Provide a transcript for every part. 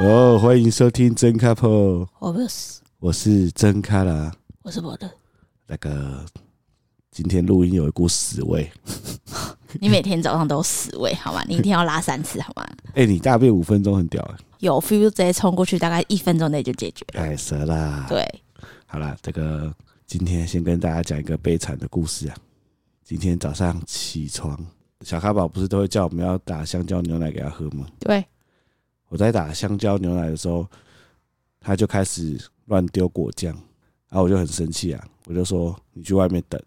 哦，欢迎收听真 couple，我不是，我是真卡拉，我是我的。那个今天录音有一股屎味，你每天早上都有屎味好吗？你一天要拉三次好吗？哎、欸，你大便五分钟很屌哎，有 feel 直接冲过去，大概一分钟内就解决了。太蛇啦！对，好啦，这个今天先跟大家讲一个悲惨的故事啊。今天早上起床，小咖宝不是都会叫我们要打香蕉牛奶给他喝吗？对。我在打香蕉牛奶的时候，他就开始乱丢果酱，然后我就很生气啊，我就说你去外面等，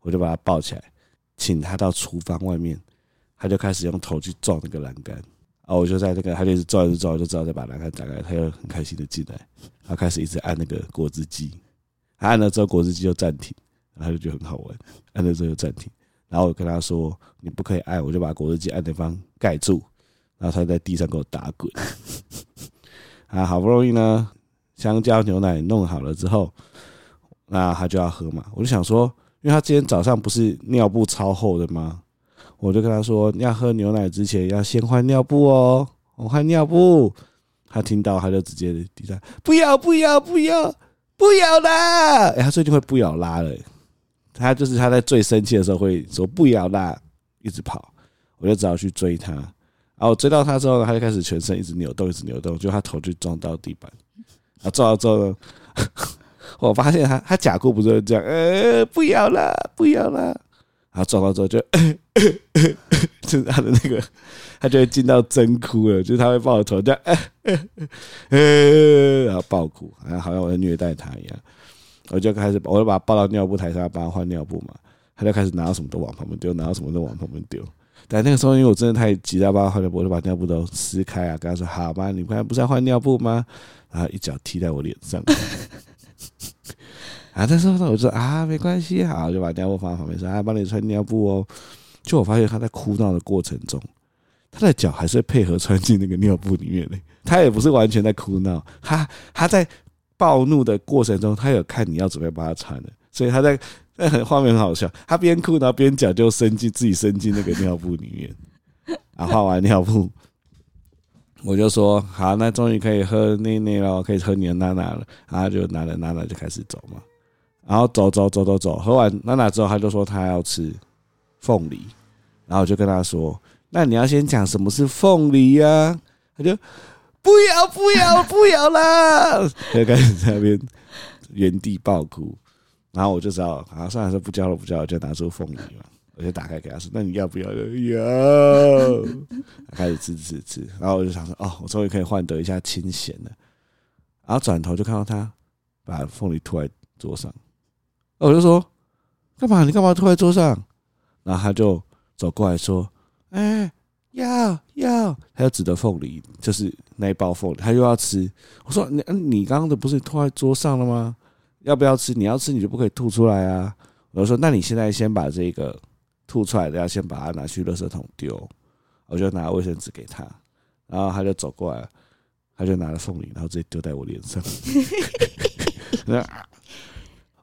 我就把他抱起来，请他到厨房外面，他就开始用头去撞那个栏杆，然后我就在那个他就一直撞一直撞，就知道再把栏杆打开，他就很开心的进来，他开始一直按那个果汁机，他按了之后果汁机就暂停，然后他就觉得很好玩，按了之后就暂停，然后我跟他说你不可以按，我就把果汁机按的地方盖住。然后他在地上给我打滚，啊，好不容易呢，香蕉牛奶弄好了之后，那他就要喝嘛。我就想说，因为他今天早上不是尿布超厚的吗？我就跟他说，要喝牛奶之前要先换尿布哦，我换尿布。他听到他就直接地上不要不要不要不要啦！哎，他最近会不要拉了，他就是他在最生气的时候会说不要啦，一直跑，我就只好去追他。然后我追到他之后呢，他就开始全身一直扭动，一直扭动，就他头就撞到地板。然后撞到之后呢，我发现他他假哭不是这样，呃，不要了，不要了。然后撞到之后就，就是他的那个，他就会进到真哭了，就是他会抱着头这样，呃呃，然后爆哭，好像好像我在虐待他一样。我就开始，我就把他抱到尿布台上，帮他换尿布嘛。他就开始拿到什么都往旁边丢，拿到什么都往旁边丢。但那个时候，因为我真的太急了，把换尿布，我就把尿布都撕开啊，跟他说：“好吧，你刚才不是要换尿布吗？”然后一脚踢在我脸上。啊，这时候，我说：“啊，没关系，好，就把尿布放在旁边，说：‘啊，帮你穿尿布哦。’就我发现他在哭闹的过程中，他的脚还是配合穿进那个尿布里面的。他也不是完全在哭闹，他他在暴怒的过程中，他有看你要准备帮他穿的，所以他在。那很画面很好笑，他边哭然后边脚就伸进自己伸进那个尿布里面，啊，换完尿布，我就说好，那终于可以喝奶奶了，可以喝你的奶奶了，然后就拿着奶奶就开始走嘛，然后走走走走走，喝完奶奶之后，他就说他要吃凤梨，然后我就跟他说，那你要先讲什么是凤梨呀、啊？他就不要不要不要啦，就开始在那边原地爆哭。然后我就知道，啊，算了，说不交了，不交了，就拿出凤梨嘛，我就打开给他说：“那你要不要？”要，开始吃吃吃。然后我就想说：“哦，我终于可以换得一下清闲了。”然后转头就看到他把凤梨吐在桌上，我就说：“干嘛？你干嘛吐在桌上？”然后他就走过来说：“哎，要要。”他就指着凤梨，就是那一包凤梨，他又要吃。我说：“你你刚刚的不是吐在桌上了吗？”要不要吃？你要吃，你就不可以吐出来啊！我就说，那你现在先把这个吐出来的，要先把它拿去垃圾桶丢。我就拿卫生纸给他，然后他就走过来，他就拿了凤梨，然后直接丢在我脸上。那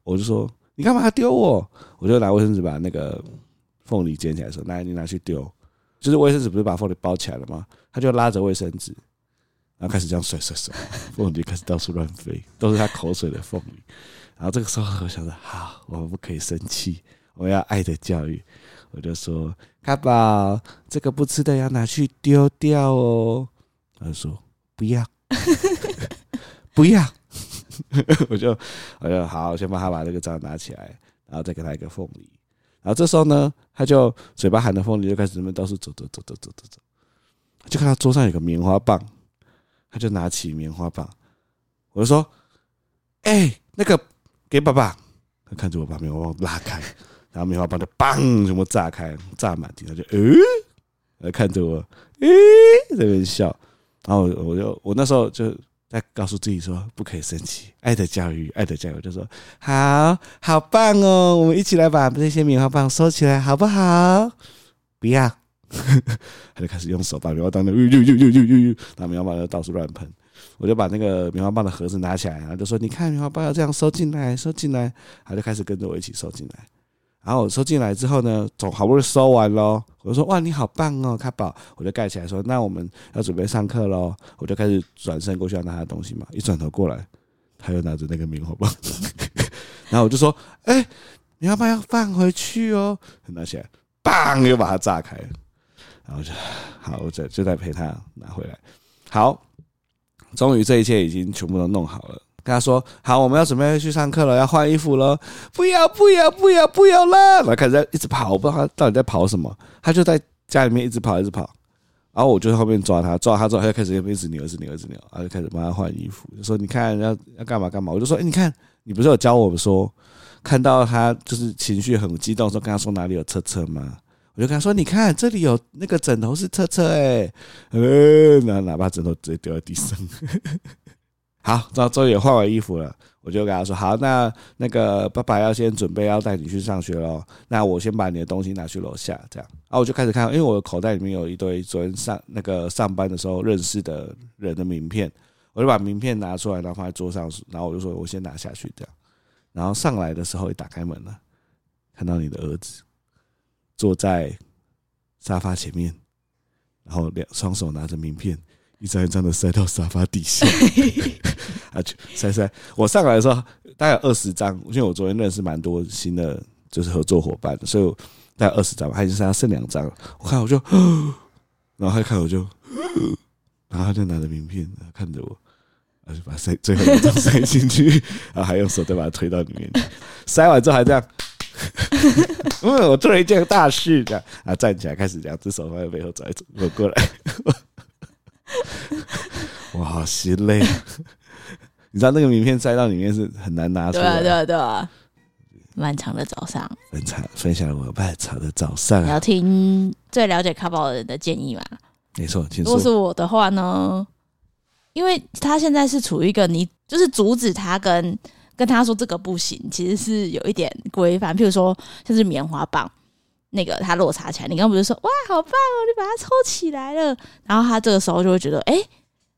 我就说，你干嘛丢我？我就拿卫生纸把那个凤梨捡起来说，来，你拿去丢。就是卫生纸不是把凤梨包起来了吗？他就拉着卫生纸。然后开始这样甩甩甩，凤梨开始到处乱飞，都是他口水的凤梨。然后这个时候我想着，好，我们不可以生气，我要爱的教育。我就说：“卡宝，这个不吃的要拿去丢掉哦。”他说：“不要，不要。”我就我就好，先帮他把这个章拿起来，然后再给他一个凤梨。然后这时候呢，他就嘴巴含着凤梨，就开始在那边到处走走走走走走走，就看到桌上有个棉花棒。他就拿起棉花棒，我就说：“哎、那个给爸爸。”他看着我把棉花棒拉开，然后棉花棒就嘣，全部炸开，炸满地。他就嗯，来看着我，诶、在那边笑。然后我就我那时候就在告诉自己说：“不可以生气，爱的教育，爱的教育。”就说：“好好棒哦，我们一起来把这些棉花棒收起来，好不好？”不要。他就开始用手把棉花棒的，呦呦呦呦呦呦，拿棉花棒就到处乱喷。我就把那个棉花棒的盒子拿起来，然后就说：“你看，棉花棒要这样收进来，收进来。”他就开始跟着我一起收进来。然后我收进来之后呢，总好不容易收完喽，我就说哇，你好棒哦，卡宝，我就盖起来说，那我们要准备上课喽，我就开始转身过去要拿他的东西嘛，一转头过来，他又拿着那个棉花棒，然后我就说，哎、欸，棉花棒要放回去哦，拿起来，砰，又把它炸开了，然后就好，我就就在陪他拿回来，好，终于这一切已经全部都弄好了。跟他说好，我们要准备去上课了，要换衣服了。不要，不要，不要，不要了！然后开始在一直跑，我不知道他到底在跑什么。他就在家里面一直跑，一直跑。然后我就在后面抓他，抓他之后，他就开始一直扭，一直扭，一直扭，然后就开始帮他换衣服。就说你看要要干嘛干嘛。我就说，哎，你看，你不是有教我们说，看到他就是情绪很激动的时候，跟他说哪里有车车吗？我就跟他说，你看这里有那个枕头是车车哎，呃，然后哪怕枕头直接丢在地上。好，然后终于也换完衣服了，我就跟他说：“好，那那个爸爸要先准备要带你去上学喽。那我先把你的东西拿去楼下，这样。然后我就开始看，因为我的口袋里面有一堆昨天上那个上班的时候认识的人的名片，我就把名片拿出来，然后放在桌上，然后我就说我先拿下去，这样。然后上来的时候一打开门了，看到你的儿子坐在沙发前面，然后两双手拿着名片。”一张一张的塞到沙发底下，啊，塞塞。我上来的时候大概二十张，因为我昨天认识蛮多新的，就是合作伙伴，所以大概二十张，他已经剩下剩两张了。我看我就，然后他看我就，然后他就拿着名片看着我，然后就把塞最后一张塞进去，然后还用手再把它推到里面去。塞完之后还这样，嗯，我做了一件大事，这样啊，站起来开始两只手放在背后走一走，我过来。我，好心累！你知道那个名片塞到里面是很难拿出来，对啊，对啊，漫长的早上，分享分享了我漫长的早上。你要听最了解卡宝的人的建议吗？没错，如果是我的话呢，因为他现在是处于一个你就是阻止他跟跟他说这个不行，其实是有一点规范，譬如说像是棉花棒。那个他落差起来，你刚刚不是说哇好棒哦，你把它抽起来了，然后他这个时候就会觉得，哎、欸，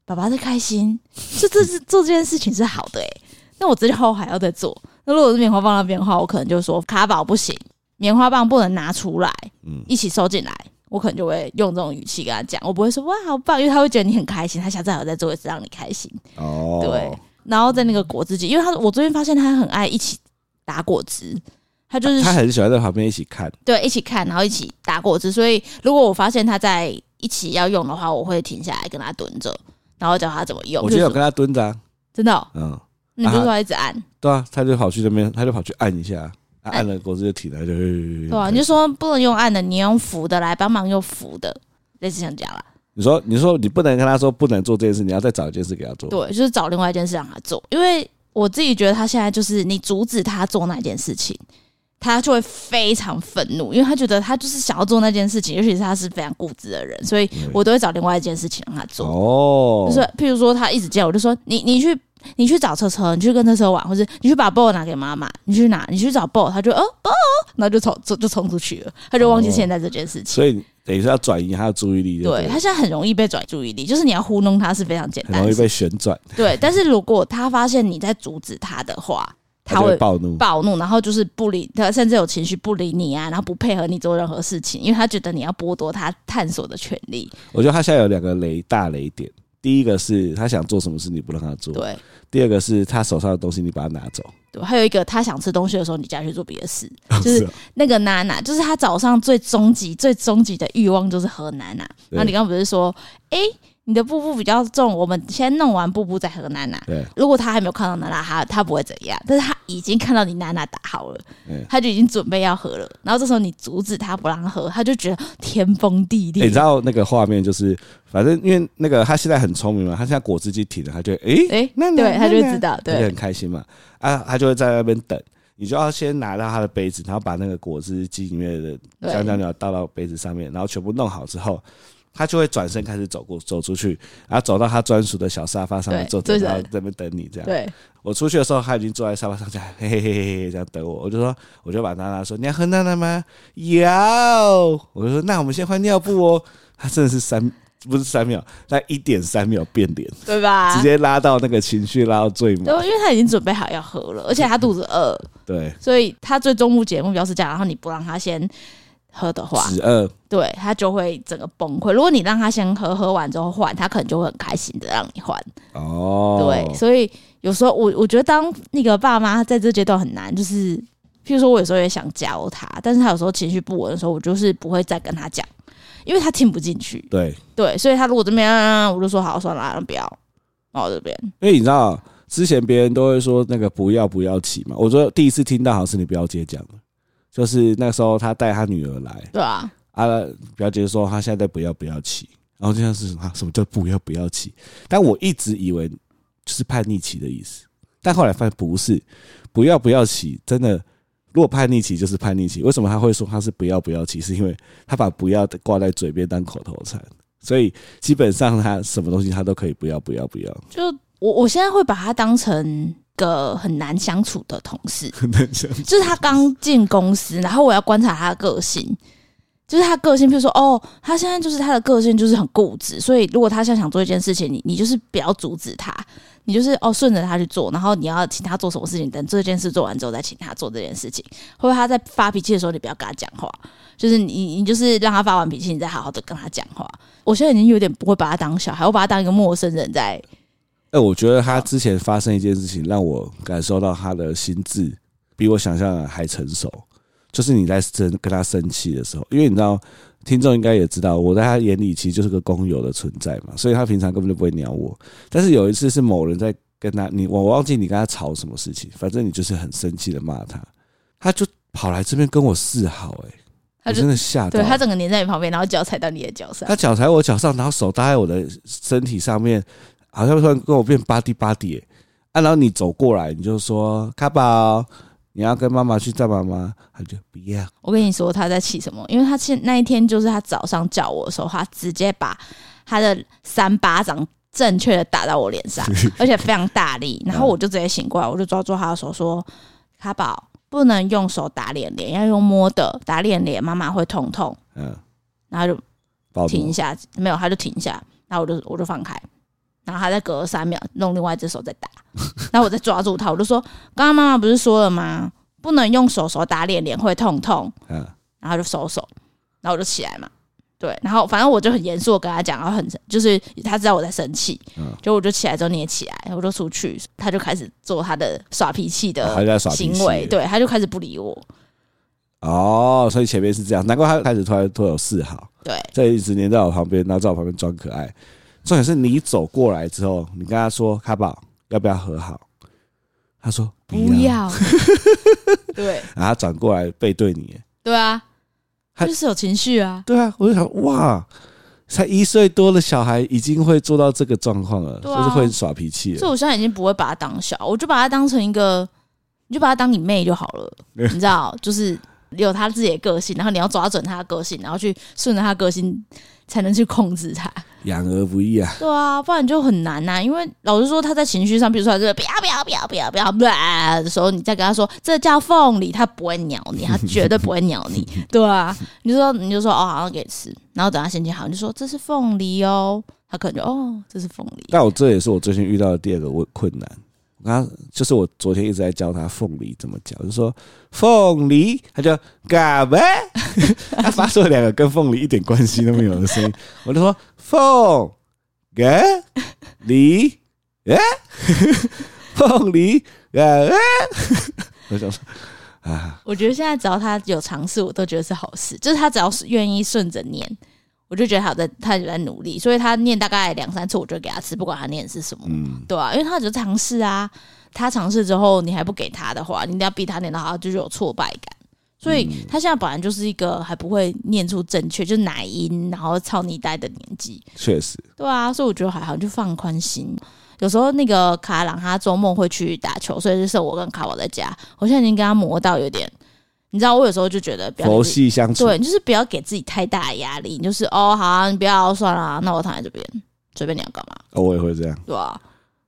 爸爸在开心，这这是做这件事情是好的哎、欸，那我之后还要再做。那如果是棉花棒那边的话，我可能就说卡宝不行，棉花棒不能拿出来，嗯，一起收进来，我可能就会用这种语气跟他讲，我不会说哇好棒，因为他会觉得你很开心，他下次还要再做一次让你开心哦，对。然后在那个果汁机，因为他我最近发现他很爱一起打果汁。他就是他很喜欢在旁边一起看，对，一起看，然后一起打果汁。所以如果我发现他在一起要用的话，我会停下来跟他蹲着，然后教他怎么用。我觉得有跟他蹲着，真的，嗯，你就是说一直按？对啊，他就跑去那边，他就跑去按一下，按了果汁就停了，就对啊，你就说不能用按的，你用扶的来帮忙用扶的，类似这样讲啦。你说，你说你不能跟他说不能做这件事，你要再找一件事给他做。对，就是找另外一件事让他做，因为我自己觉得他现在就是你阻止他做那件事情。他就会非常愤怒，因为他觉得他就是想要做那件事情，尤其是他是非常固执的人，所以我都会找另外一件事情让他做。哦，就是譬如说他一直叫我，就说你你去你去找车车，你去跟车车玩，或者你去把 ball 拿给妈妈，你去拿，你去找 ball，他就哦 ball，然后就冲就就冲出去了，他就忘记现在这件事情。所以等于是要转移他的注意力。对，他现在很容易被转移注意力，就是你要糊弄他是非常简单，很容易被旋转。对，但是如果他发现你在阻止他的话。他会暴怒，暴怒，然后就是不理他，甚至有情绪不理你啊，然后不配合你做任何事情，因为他觉得你要剥夺他探索的权利。我觉得他现在有两个雷大雷点，第一个是他想做什么事你不让他做，对；第二个是他手上的东西你把他拿走，对。还有一个他想吃东西的时候，你叫他去做别的事，就是那个娜娜，就是他早上最终极、最终极的欲望就是喝奶奶。然后你刚刚不是说，哎？你的步步比较重，我们先弄完步步再喝娜娜。对，如果他还没有看到娜娜，他他不会怎样。但是他已经看到你娜娜打好了，他就已经准备要喝了。然后这时候你阻止他不让他喝，他就觉得天崩地裂。欸、你知道那个画面就是，反正因为那个他现在很聪明嘛，他现在果汁机停了，他就哎哎，那、欸欸、对，他就知道，对，很开心嘛。啊，他就会在那边等，你就要先拿到他的杯子，然后把那个果汁机里面的香蕉鸟倒到杯子上面，然后全部弄好之后。他就会转身开始走过走出去，然后走到他专属的小沙发上面坐着，然后在那边等你这样。对，我出去的时候，他已经坐在沙发上这样，嘿嘿嘿嘿嘿这样等我。我就说，我就把娜娜说：“你要喝娜娜吗？”要，我就说：“那我们先换尿布哦。”他真的是三不是三秒，在一点三秒变脸，对吧？直接拉到那个情绪拉到最满。对，因为他已经准备好要喝了，而且他肚子饿。对，所以他最终目的目标是这样。然后你不让他先喝的话，十二，对他就会整个崩溃。如果你让他先喝，喝完之后换，他可能就会很开心的让你换。哦，对，所以有时候我我觉得当那个爸妈在这阶段很难，就是譬如说我有时候也想教他，但是他有时候情绪不稳的时候，我就是不会再跟他讲。因为他听不进去，对对，所以他如果这边，我就说好算了，不要，哦这边。因为你知道，之前别人都会说那个不要不要起嘛，我说第一次听到好像是你表姐讲的，就是那时候他带他女儿来，对啊，啊表姐说他现在不要不要骑，然后就像是啊什么叫不要不要骑？但我一直以为就是叛逆期的意思，但后来发现不是，不要不要骑，真的。如果叛逆期就是叛逆期，为什么他会说他是不要不要骑？是因为他把不要挂在嘴边当口头禅，所以基本上他什么东西他都可以不要不要不要。就我我现在会把他当成个很难相处的同事，很难相处。就是他刚进公司，然后我要观察他的个性，就是他个性，比如说哦，他现在就是他的个性就是很固执，所以如果他现在想做一件事情，你你就是不要阻止他。你就是哦，顺着他去做，然后你要请他做什么事情，等这件事做完之后再请他做这件事情。或者他在发脾气的时候，你不要跟他讲话，就是你你就是让他发完脾气，你再好好的跟他讲话。我现在已经有点不会把他当小孩，我把他当一个陌生人在。哎、欸，我觉得他之前发生一件事情，让我感受到他的心智比我想象的还成熟。就是你在生跟他生气的时候，因为你知道，听众应该也知道，我在他眼里其实就是个工友的存在嘛，所以他平常根本就不会鸟我。但是有一次是某人在跟他，你我忘记你跟他吵什么事情，反正你就是很生气的骂他，他就跑来这边跟我示好、欸，哎，他真的吓到，对他整个黏在你旁边，然后脚踩到你的脚上，他脚踩我脚上，然后手搭在我的身体上面，好像突然跟我变巴蒂巴蒂，啊，然后你走过来，你就说卡宝。你要跟妈妈去找妈妈，他就不要。我跟你说他在气什么？因为他现那一天就是他早上叫我的时候，他直接把他的三巴掌正确的打到我脸上，而且非常大力。然后我就直接醒过来，我就抓住他的手说：“卡宝，不能用手打脸脸，要用摸的打脸脸，妈妈会痛痛。”嗯，然后就停一下，没有，他就停一下，然后我就我就放开。然后他再隔三秒，弄另外一只手再打，然后我再抓住他，我就说：“刚刚妈妈不是说了吗？不能用手手打脸，脸会痛痛。”嗯，然后就收手，然后我就起来嘛。对，然后反正我就很严肃的跟他讲，然后很就是他知道我在生气，嗯，就我就起来之后你也起来，我就出去，他就开始做他的耍脾气的行为，对，他就开始不理我。哦，所以前面是这样，难怪他开始突然突然有示好，对，这一直黏在我旁边，然后在我旁边装可爱。重点是你走过来之后，你跟他说：“卡宝，要不要和好？”他说：“不要。不要” 对，然后他转过来背对你。对啊，他就是有情绪啊。对啊，我就想，哇，才一岁多的小孩已经会做到这个状况了，啊、就是会耍脾气了。所以我现在已经不会把他当小，我就把他当成一个，你就把他当你妹就好了。你知道，就是有他自己的个性，然后你要抓准他的个性，然后去顺着他的个性，才能去控制他。养儿不易啊，对啊，不然就很难呐、啊。因为老实说，他在情绪上，比如说他这个不要不要不要不要不要不要的时候，你再跟他说这叫凤梨，他不会鸟你，他绝对不会鸟你，对啊，你就说你就说哦，好像给吃，然后等他心情好，你就说这是凤梨哦，他可能就哦，这是凤梨。但我这也是我最近遇到的第二个问困难。然后就是我昨天一直在教他凤梨怎么讲，就说凤梨，他就嘎呗，他发出了两个跟凤梨一点关系都没有的声音，我就说凤嘎梨，哎，凤梨嘎哎，我想说啊，我觉得现在只要他有尝试，我都觉得是好事，就是他只要是愿意顺着念。我就觉得他在，他就在努力，所以他念大概两三次，我就给他吃，不管他念的是什么，嗯，对啊，因为他只是尝试啊，他尝试之后，你还不给他的话，你一定要逼他念的话，就是有挫败感。所以他现在本来就是一个还不会念出正确，就是奶音，然后操你呆的年纪，确实，对啊，所以我觉得还好，就放宽心。有时候那个卡朗他周末会去打球，所以就是我跟卡宝在家，我现在已经跟他磨到有点。你知道我有时候就觉得佛系相处，对，就是不要给自己太大的压力。你就是哦，好啊，你不要算了，那我躺在这边，随便你要干嘛。哦，我也会这样，对啊，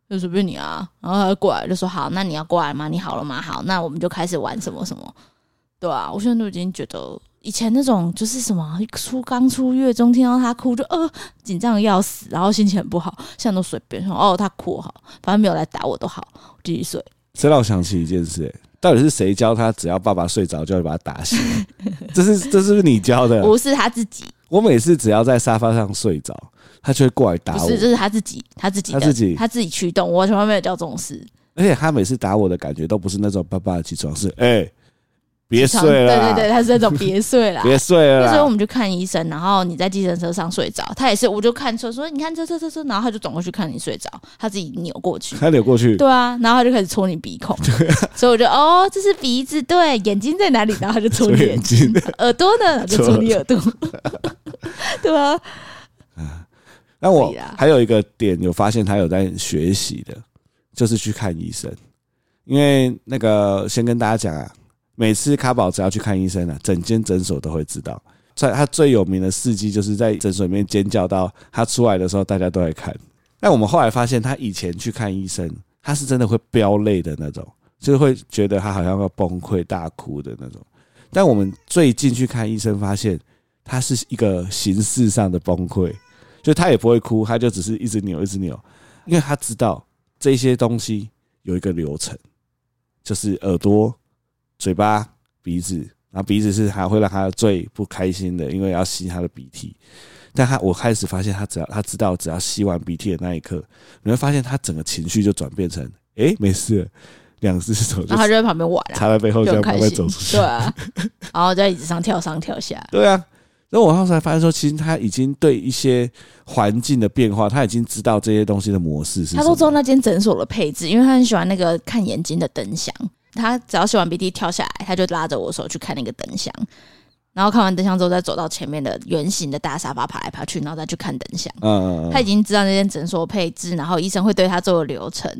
就随便你啊。然后他就过来就说好，那你要过来吗？你好了吗？好，那我们就开始玩什么什么，对啊，我现在都已经觉得以前那种就是什么出刚出月中听到他哭就呃紧张的要死，然后心情很不好，现在都随便说哦他哭好，反正没有来打我都好，继续睡。这让我想起一件事，哎，到底是谁教他只要爸爸睡着就会把他打醒？这是这是不是你教的？不是他自己。我每次只要在沙发上睡着，他就会过来打我。不是，这是他自己，他自己，他自己，他自己驱动。我从来没有教这种事。而且他每次打我的感觉都不是那种爸爸起床，是哎。欸别睡了，对对对，他是那种别睡了，别睡了。那时候我们就看医生，然后你在计程车上睡着，他也是，我就看车说，你看这这这这，然后他就转过去看你睡着，他自己扭过去，他扭过去，对啊，然后他就开始戳你鼻孔，所以我就哦，这是鼻子，对，眼睛在哪里？然后他就戳你眼睛，耳朵呢？就戳你耳朵，对啊。啊，那我还有一个点有发现他有在学习的，就是去看医生，因为那个先跟大家讲啊。每次卡宝只要去看医生了，整间诊所都会知道。在他最有名的事迹，就是在诊所里面尖叫到他出来的时候，大家都在看。但我们后来发现，他以前去看医生，他是真的会飙泪的那种，就是会觉得他好像要崩溃大哭的那种。但我们最近去看医生，发现他是一个形式上的崩溃，就他也不会哭，他就只是一直扭，一直扭，因为他知道这些东西有一个流程，就是耳朵。嘴巴、鼻子，然后鼻子是还会让他最不开心的，因为要吸他的鼻涕。但他我开始发现，他只要他知道，只要吸完鼻涕的那一刻，你会发现他整个情绪就转变成，哎、欸，没事了，两只手，然后他就在旁边玩，插在背后这样慢慢走出去，对啊，然后在椅子上跳上跳下，对啊。然后我后来才发现说，其实他已经对一些环境的变化，他已经知道这些东西的模式是。他都知道那间诊所的配置，因为他很喜欢那个看眼睛的灯箱。他只要吸完鼻涕跳下来，他就拉着我手去看那个灯箱，然后看完灯箱之后，再走到前面的圆形的大沙发爬来爬去，然后再去看灯箱。嗯嗯嗯。他已经知道那间诊所配置，然后医生会对他做的流程，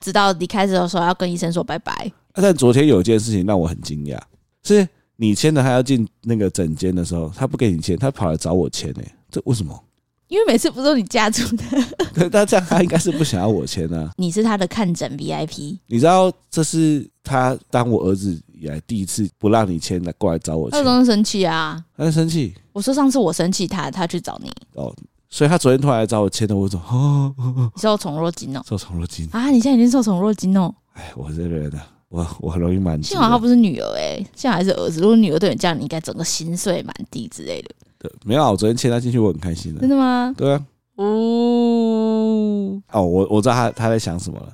直到离开的时候要跟医生说拜拜。但昨天有一件事情让我很惊讶，是你签的，他要进那个诊间的时候，他不给你签，他跑来找我签呢、欸，这为什么？因为每次不是你家住的，对，那这样他应该是不想要我签啊。你是他的看诊 VIP，你知道这是他当我儿子以来第一次不让你签的过来找我签，他刚生气啊，他在生气。我说上次我生气，他他去找你哦，所以他昨天突然来找我签的，我说哦，受宠若惊哦，受宠若惊啊！你现在已经受宠若惊哦。哎，我这个人呢，我我很容易满足。幸好他不是女儿哎、欸，幸好还是儿子。如果女儿对你这样，你应该整个心碎满地之类的。对，没有，我昨天签他进去，我很开心的。真的吗？对啊。哦哦，我我知道他他在想什么了。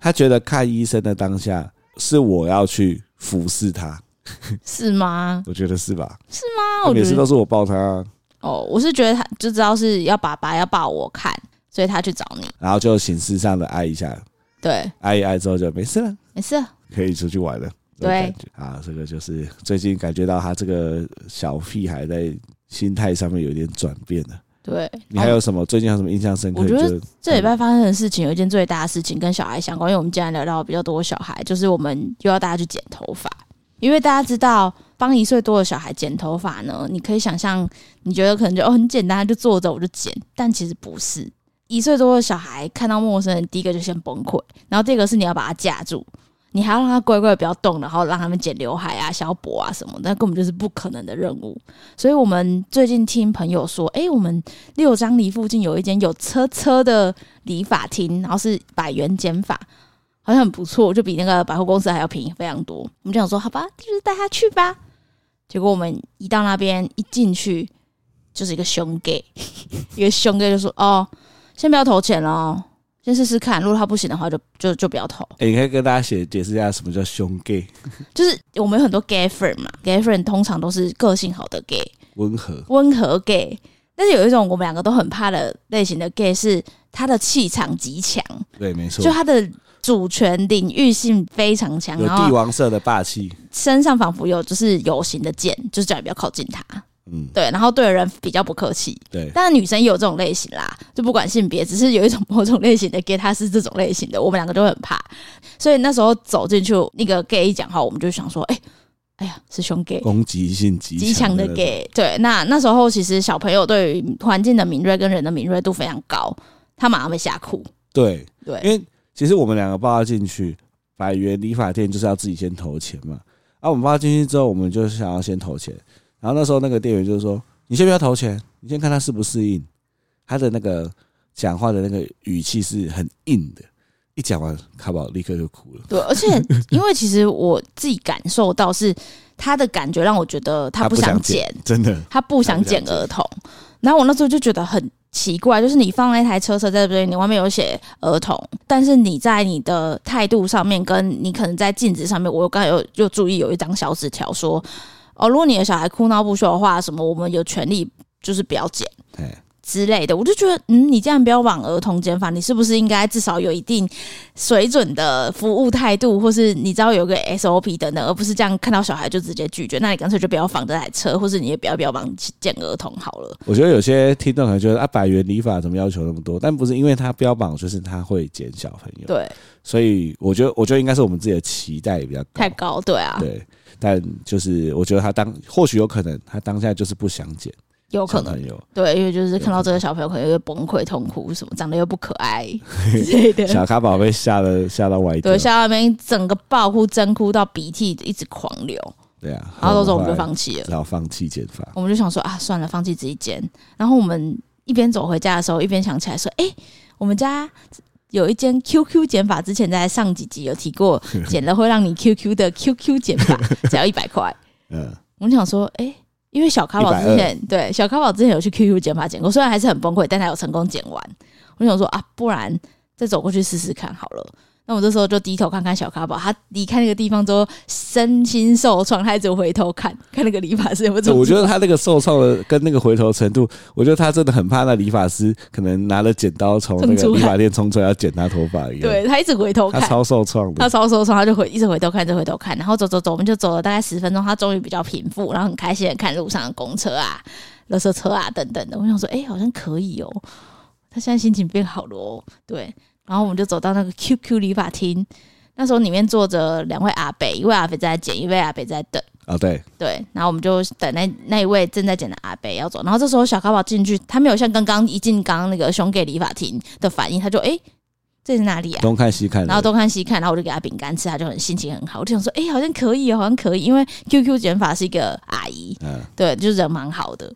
他觉得看医生的当下是我要去服侍他，是吗？我觉得是吧？是吗？我每次都是我抱他。哦，我是觉得他就知道是要爸爸要抱我看，所以他去找你，然后就形式上的爱一下，对，爱一爱之后就没事了，没事了，可以出去玩了。对，啊，这个就是最近感觉到他这个小屁孩在心态上面有点转变了。对，你还有什么？最近有什么印象深刻？我觉得这礼拜发生的事情有一件最大的事情跟小孩相关，因为我们今天聊到比较多小孩，就是我们又要大家去剪头发，因为大家知道帮一岁多的小孩剪头发呢，你可以想象，你觉得可能就哦很简单，就坐着我就剪，但其实不是。一岁多的小孩看到陌生人，第一个就先崩溃，然后第二个是你要把他架住。你还要让他乖乖不要动，然后让他们剪刘海啊、小脖啊什么，那根本就是不可能的任务。所以我们最近听朋友说，哎，我们六张犁附近有一间有车车的理发厅，然后是百元剪发，好像很不错，就比那个百货公司还要便宜非常多。我们就想说，好吧，就是带他去吧。结果我们一到那边一进去，就是一个兄 gay，一个兄 gay 就说，哦，先不要投钱哦。先试试看，如果他不行的话就，就就就不要投。哎、欸，你可以跟大家解解释一下什么叫凶 gay？就是我们有很多 gay friend 嘛，gay friend 通常都是个性好的 gay，温和温和 gay。但是有一种我们两个都很怕的类型的 gay，是他的气场极强。对，没错，就他的主权领域性非常强，有帝王色的霸气，身上仿佛有就是有形的剑，就是叫你不要靠近他。嗯，对，然后对人比较不客气。对，但是女生也有这种类型啦，就不管性别，只是有一种某种类型的 gay，他是这种类型的，我们两个都很怕。所以那时候走进去，那个 gay 一讲话，我们就想说，哎，哎呀，师兄 gay，攻击性极极强的 gay。对，那那时候其实小朋友对于环境的敏锐跟人的敏锐度非常高，他马上被吓哭。对对，因为其实我们两个抱他进去，百元理发店就是要自己先投钱嘛。啊，我们抱他进去之后，我们就想要先投钱。然后那时候那个店员就是说：“你先不要投钱，你先看他适不适应。”他的那个讲话的那个语气是很硬的。一讲完，卡宝立刻就哭了。对，而且因为其实我自己感受到是他的感觉，让我觉得他不想剪，真的，他不想剪儿童。然后我那时候就觉得很奇怪，就是你放了一台车车在这边，你外面有写儿童，但是你在你的态度上面，跟你可能在镜子上面，我刚才有就注意有一张小纸条说，哦，如果你的小孩哭闹不休的话，什么我们有权利就是不要剪。之类的，我就觉得，嗯，你这样标榜儿童剪发，你是不是应该至少有一定水准的服务态度，或是你知道有个 SOP 等等，而不是这样看到小孩就直接拒绝？那你干脆就不要放这台车，或是你也不要标榜剪儿童好了。我觉得有些听众可能觉得啊，百元理法怎么要求那么多？但不是因为他标榜就是他会剪小朋友，对，所以我觉得，我觉得应该是我们自己的期待比较高太高，对啊，对。但就是我觉得他当或许有可能他当下就是不想剪。有可能有对，因为就是看到这个小朋友可能会崩溃痛哭什么，长得又不可爱 之类的。小咖宝被吓得吓到歪掉，对，吓到那边整个爆哭，真哭到鼻涕一直狂流。对啊，然后到时候我们就放弃了，然后放弃剪发。我们就想说啊，算了，放弃自己剪。然后我们一边走回家的时候，一边想起来说，哎，我们家有一间 QQ 减法，之前在上几集有提过，减了会让你 QQ 的 QQ 减法，只要一百块。嗯，我想说，哎。因为小咖宝之前对小咖宝之前有去 QQ 减法减过，虽然还是很崩溃，但他有成功减完。我想说啊，不然再走过去试试看好了。那我这时候就低头看看小咖宝，他离开那个地方之后，身心受创，他一直回头看看那个理发师有没有。我觉得他那个受创的跟那个回头程度，我觉得他真的很怕那理发师可能拿了剪刀从那个理发店冲出来要剪他头发一样。对，他一直回头看，他超受创的，他超受创，他就回一直回头看，一直回头看，然后走走走，我们就走了大概十分钟，他终于比较平复，然后很开心的看路上的公车啊、垃圾车啊等等的。我想说，哎、欸，好像可以哦，他现在心情变好了哦。对，然后我们就走到那个 QQ 理发厅。那时候里面坐着两位阿伯，一位阿伯在剪，一位阿伯在等。啊、哦，对对，然后我们就等那那一位正在剪的阿伯要走，然后这时候小咖宝进去，他没有像刚刚一进刚刚那个兄给理发厅的反应，他就哎、欸，这是哪里啊？东看西看，然后东看西看，然后我就给他饼干吃，他就很心情很好。我就想说，哎、欸，好像可以，好像可以，因为 QQ 剪发是一个阿姨，嗯，对，就是人蛮好的。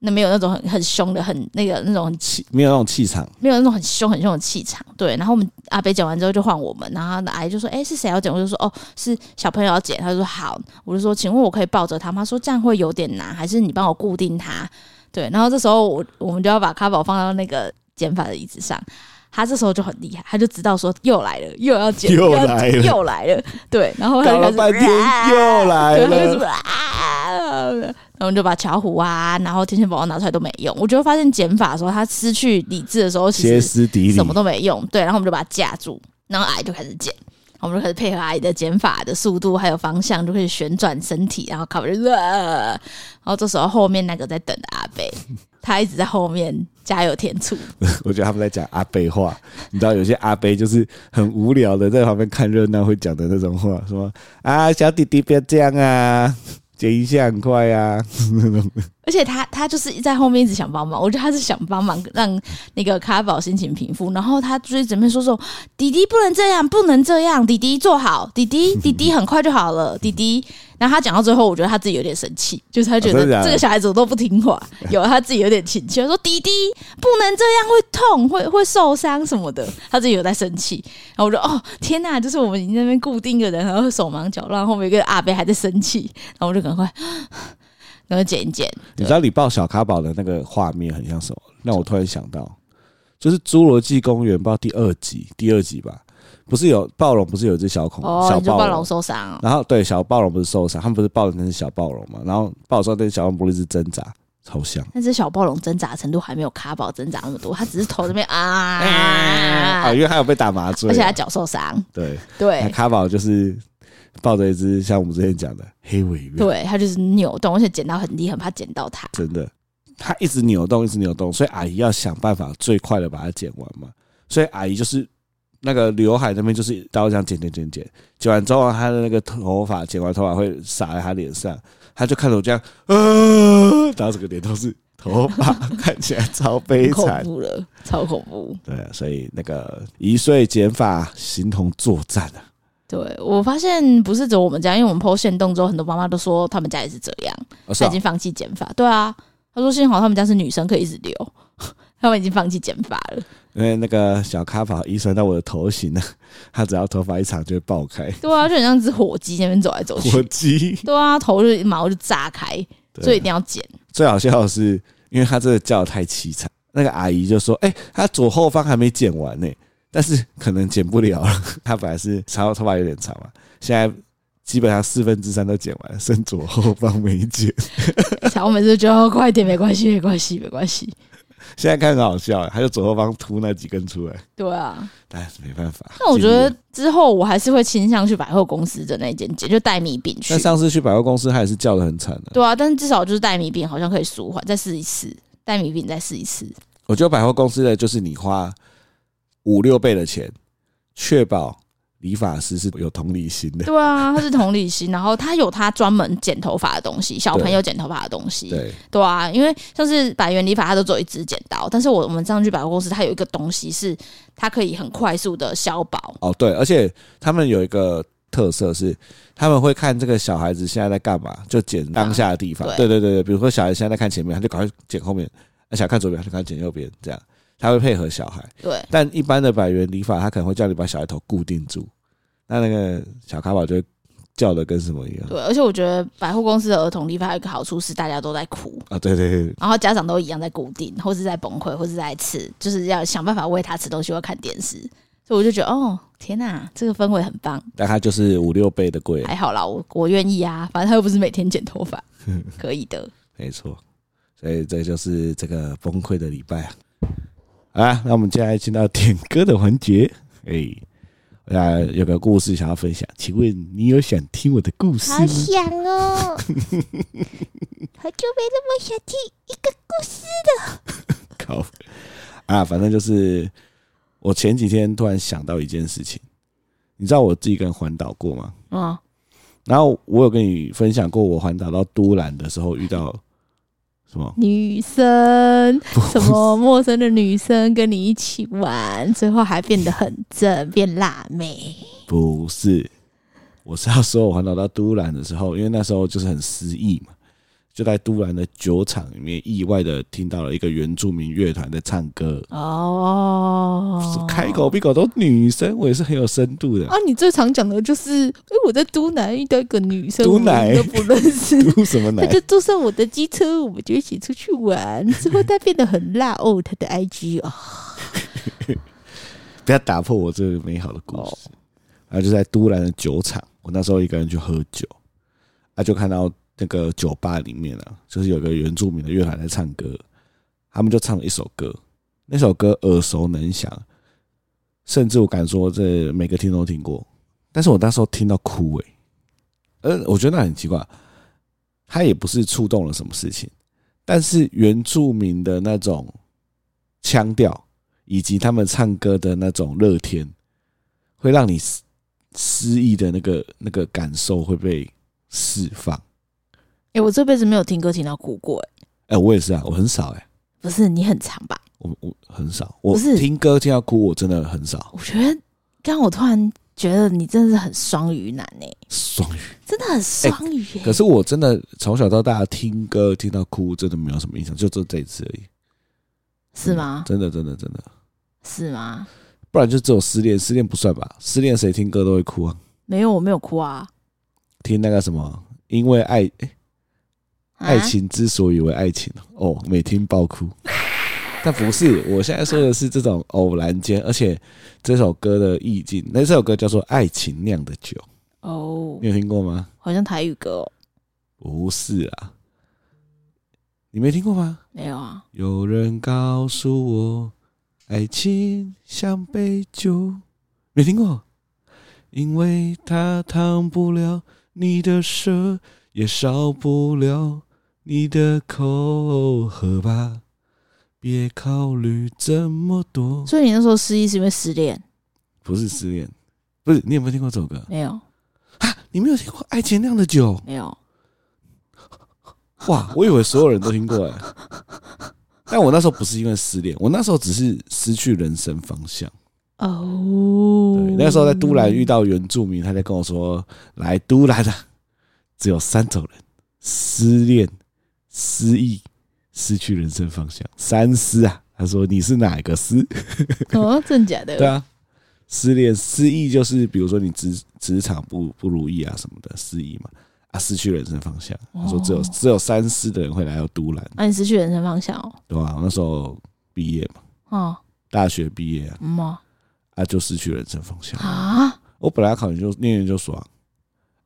那没有那种很很凶的，很那个那种气，没有那种气场，没有那种很凶很凶的气场。对，然后我们阿北讲完之后就换我们，然后阿姨就说：“哎、欸，是谁要剪？”我就说：“哦，是小朋友要剪。”他就说：“好。”我就说：“请问我可以抱着他吗？”他说：“这样会有点难，还是你帮我固定他？”对，然后这时候我我们就要把卡宝放到那个剪发的椅子上，他这时候就很厉害，他就知道说又来了，又要剪，又来了，又来了。对，然后他搞了半天又来了。然后我们就把巧虎啊，然后天线宝宝拿出来都没用。我就发现减法的时候，他失去理智的时候，其实什么都没用。对，然后我们就把它架住，然后阿姨就开始剪，我们就开始配合阿姨的减法的速度还有方向，就可以旋转身体，然后靠着。然后这时候后面那个在等的阿伯，他一直在后面加油添醋。我觉得他们在讲阿贝话，你知道有些阿贝就是很无聊的在旁边看热闹会讲的那种话，说啊小弟弟不要这样啊。剪一下很快啊 那种，而且他他就是在后面一直想帮忙，我觉得他是想帮忙让那个卡宝心情平复，然后他就是准备说说弟弟不能这样，不能这样，弟弟坐好，弟弟弟弟很快就好了，弟弟。然后他讲到最后，我觉得他自己有点生气，就是他觉得这个小孩子都不听话，有他自己有点情绪，说弟弟不能这样，会痛，会会受伤什么的，他自己有在生气。然后我说哦天哪，就是我们已经那边固定一个人，然后手忙脚乱，后面一个阿伯还在生气，然后我就赶快赶快剪一剪。你知道你抱小卡宝的那个画面很像什么？让我突然想到，就是《侏罗纪公园》不知道第二集，第二集吧。不是有暴龙，不是有一只小恐哦，小暴龙受伤、哦，然后对小暴龙不是受伤，他们不是抱的那只小暴龙嘛？然后抱的那只小暴龙不是一直挣扎，超像。那只小暴龙挣扎的程度还没有卡宝挣扎那么多，它只是头这边啊 啊，因为它有被打麻醉，而且它脚受伤。对对，卡宝就是抱着一只像我们之前讲的黑尾鱼，对，它就是扭动，而且剪刀很低，很怕剪到它。真的，它一直扭动，一直扭动，所以阿姨要想办法最快的把它剪完嘛。所以阿姨就是。那个刘海那边就是刀这样剪剪剪剪，剪完之后，他的那个头发剪完头发会洒在他脸上，他就看着我这样，呃，然后整个脸都是头发，看起来超悲惨，恐怖了，超恐怖。对啊，所以那个一岁剪发形同作战啊。对，我发现不是只有我们家，因为我们 PO 限动之后，很多妈妈都说他们家也是这样，哦、她已经放弃剪发。对啊，他说幸好他们家是女生，可以一直留，他们已经放弃剪发了。因为那个小咖宝遗传到我的头型呢，他只要头发一长就会爆开。对啊，就很像只火鸡那边走来走去。火鸡。对啊，头就毛就炸开，所以一定要剪。最好笑的是，因为他这个叫得太凄惨，那个阿姨就说：“哎、欸，他左后方还没剪完呢、欸。”但是可能剪不了了，他本来是长头发有点长嘛，现在基本上四分之三都剪完了，剩左后方没剪。我每次就觉得快点，没关系，没关系，没关系。现在看很好笑，还有左后方凸那几根出来。对啊，但是没办法。那我觉得之后我还是会倾向去百货公司的那间剪，就带米饼去。那上次去百货公司，他也是叫的很惨的。对啊，但是至少就是带米饼，好像可以舒缓，再试一次。带米饼再试一次。我觉得百货公司的就是你花。五六倍的钱，确保理发师是有同理心的。对啊，他是同理心，然后他有他专门剪头发的东西，小朋友剪头发的东西。对对啊，因为像是百元理发，他都只有一支剪刀，但是我我们上去百货公司，它有一个东西是它可以很快速的削薄。哦，对，而且他们有一个特色是，他们会看这个小孩子现在在干嘛，就剪当下的地方。对对对对，比如说小孩现在在看前面，他就赶快剪后面；那想看左边，他就赶快剪右边，这样。他会配合小孩，对，但一般的百元理发，他可能会叫你把小孩头固定住，那那个小卡宝就会叫的跟什么一样。对，而且我觉得百货公司的儿童理发有一个好处是大家都在哭啊，对对对，然后家长都一样在固定，或是在崩溃，或是在吃，就是要想办法喂他吃东西或看电视，所以我就觉得哦，天哪，这个氛围很棒。但他就是五六倍的贵，还好啦，我我愿意啊，反正他又不是每天剪头发，可以的，没错，所以这就是这个崩溃的礼拜啊。好啦，那我们接下来进到点歌的环节。哎，啊，有个故事想要分享，请问你有想听我的故事吗？好想哦，好久没那么想听一个故事了。靠啊，反正就是我前几天突然想到一件事情，你知道我自己跟环岛过吗？嗯，然后我有跟你分享过，我环岛到都兰的时候遇到。什么女生？什么陌生的女生跟你一起玩，最后还变得很正，变辣妹？不是，我是要说，我环岛到都兰的时候，因为那时候就是很失意嘛。就在都兰的酒厂里面，意外的听到了一个原住民乐团在唱歌。哦，开口闭口都女生，我也是很有深度的。啊，你最常讲的就是，因为我在都兰遇到一个女生，都兰都不认识，都什么男？他就坐上我的机车，我们就一起出去玩。之后他变得很辣哦，他的 IG 啊，不要打破我这个美好的故事。然后就在都兰的酒厂，我那时候一个人去喝酒，啊，就看到。那个酒吧里面啊，就是有个原住民的乐团在唱歌，他们就唱了一首歌，那首歌耳熟能详，甚至我敢说这每个听都听过。但是我那时候听到哭诶，呃，我觉得那很奇怪，他也不是触动了什么事情，但是原住民的那种腔调以及他们唱歌的那种乐天，会让你失失忆的那个那个感受会被释放。哎、欸，我这辈子没有听歌听到哭过、欸，哎，哎，我也是啊，我很少、欸，哎，不是你很长吧？我我很少，我是听歌听到哭，我真的很少。我觉得，刚刚我突然觉得你真的是很双鱼男哎、欸，双鱼真的很双鱼。可是我真的从小到大听歌听到哭，真的没有什么印象，就这这一次而已。是吗？真的真的真的，是吗？不然就只有失恋，失恋不算吧？失恋谁听歌都会哭啊？没有，我没有哭啊。听那个什么，因为爱。欸爱情之所以为爱情哦，每天爆哭，但不是。我现在说的是这种偶然间，而且这首歌的意境，那这首歌叫做《爱情酿的酒》哦，你有听过吗？好像台语歌哦，不是啊，你没听过吗？没有啊。有人告诉我，爱情像杯酒，没听过，因为它烫不了你的舌，也烧不了。你的口喝吧，别考虑这么多。所以你那时候失忆是因为失恋？不是失恋，不是。你有没有听过这首歌？没有啊？你没有听过《爱情酿的酒》？没有。哇，我以为所有人都听过哎。但我那时候不是因为失恋，我那时候只是失去人生方向。哦，对，那时候在都兰遇到原住民，他在跟我说：“来都兰的只有三种人：失恋、失意、失去人生方向。三思啊！”他说：“你是哪一个失？” 哦，真假的？对啊，失恋、失意就是比如说你职职场不不如意啊什么的失意嘛啊，失去人生方向。他说：“只有只有三思的人会来到都兰。”那你失去人生方向哦？对啊？那时候毕业嘛，哦，大学毕业啊。啊，就失去人生方向啊！我本来考研就念研究所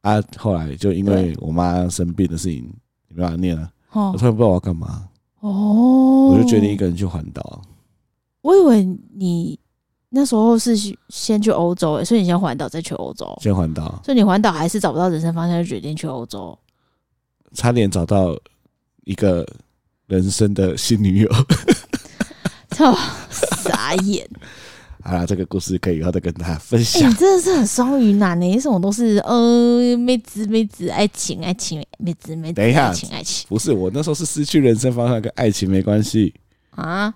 啊，后来就因为我妈生病的事情，没办法念了。我突然不知道我要干嘛，哦，我就决定一个人去环岛。我以为你那时候是先去欧洲，所以你先环岛再去欧洲，先环岛。所以你环岛还是找不到人生方向，就决定去欧洲，差点找到一个人生的新女友，操，傻眼。好啦，这个故事可以以后再跟大家分享。你真的是很双鱼男呢，什么都是呃，妹子妹子，爱情爱情，妹子妹子，等一下，爱情爱情。不是我那时候是失去人生方向，跟爱情没关系啊。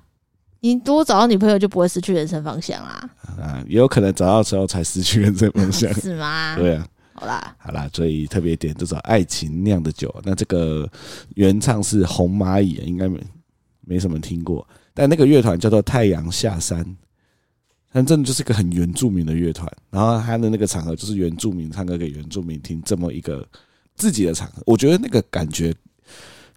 你多找到女朋友就不会失去人生方向啦。啊，也有可能找到之后才失去人生方向，是吗？对啊。好啦，好啦，所以特别点这种爱情酿的酒。那这个原唱是红蚂蚁，应该没没什么听过，但那个乐团叫做太阳下山。但真的就是个很原住民的乐团，然后他的那个场合就是原住民唱歌给原住民听，这么一个自己的场合，我觉得那个感觉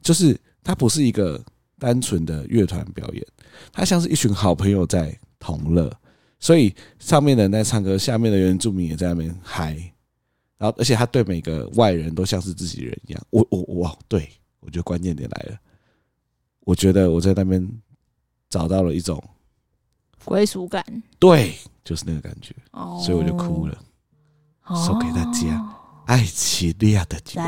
就是它不是一个单纯的乐团表演，它像是一群好朋友在同乐，所以上面的人在唱歌，下面的原住民也在那边嗨，然后而且他对每个外人都像是自己人一样，我我我，对，我觉得关键点来了，我觉得我在那边找到了一种。归属感，对，就是那个感觉，oh, 所以我就哭了，送给大家，爱奇利亚的酒。